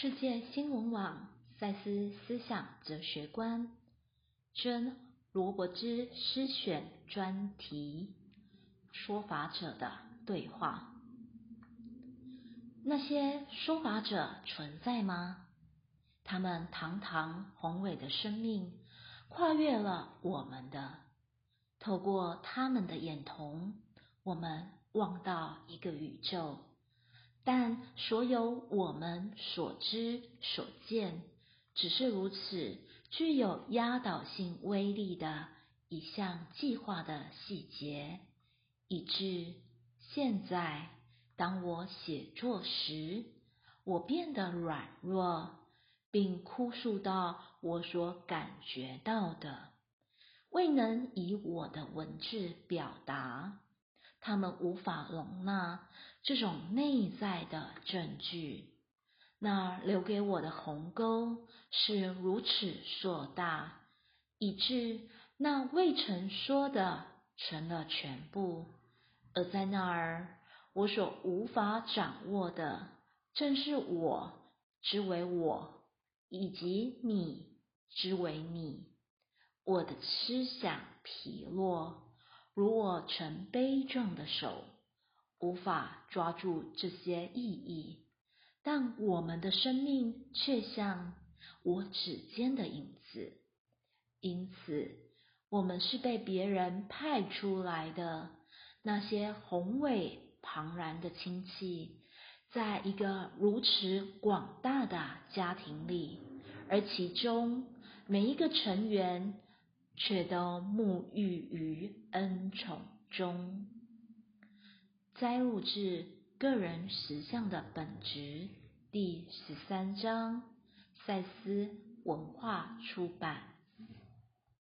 世界新闻网赛斯思想哲学观真罗伯兹诗选专题：说法者的对话。那些说法者存在吗？他们堂堂宏伟的生命，跨越了我们的。透过他们的眼瞳，我们望到一个宇宙。但所有我们所知所见，只是如此具有压倒性威力的一项计划的细节，以致现在，当我写作时，我变得软弱，并哭诉到我所感觉到的，未能以我的文字表达。他们无法容纳这种内在的证据，那留给我的鸿沟是如此硕大，以致那未曾说的成了全部。而在那儿，我所无法掌握的，正是我之为我，以及你之为你。我的思想疲弱。如我成悲壮的手，无法抓住这些意义，但我们的生命却像我指尖的影子。因此，我们是被别人派出来的。那些宏伟庞然的亲戚，在一个如此广大的家庭里，而其中每一个成员。却都沐浴于恩宠中。摘录自《个人实相的本质》第十三章，赛斯文化出版。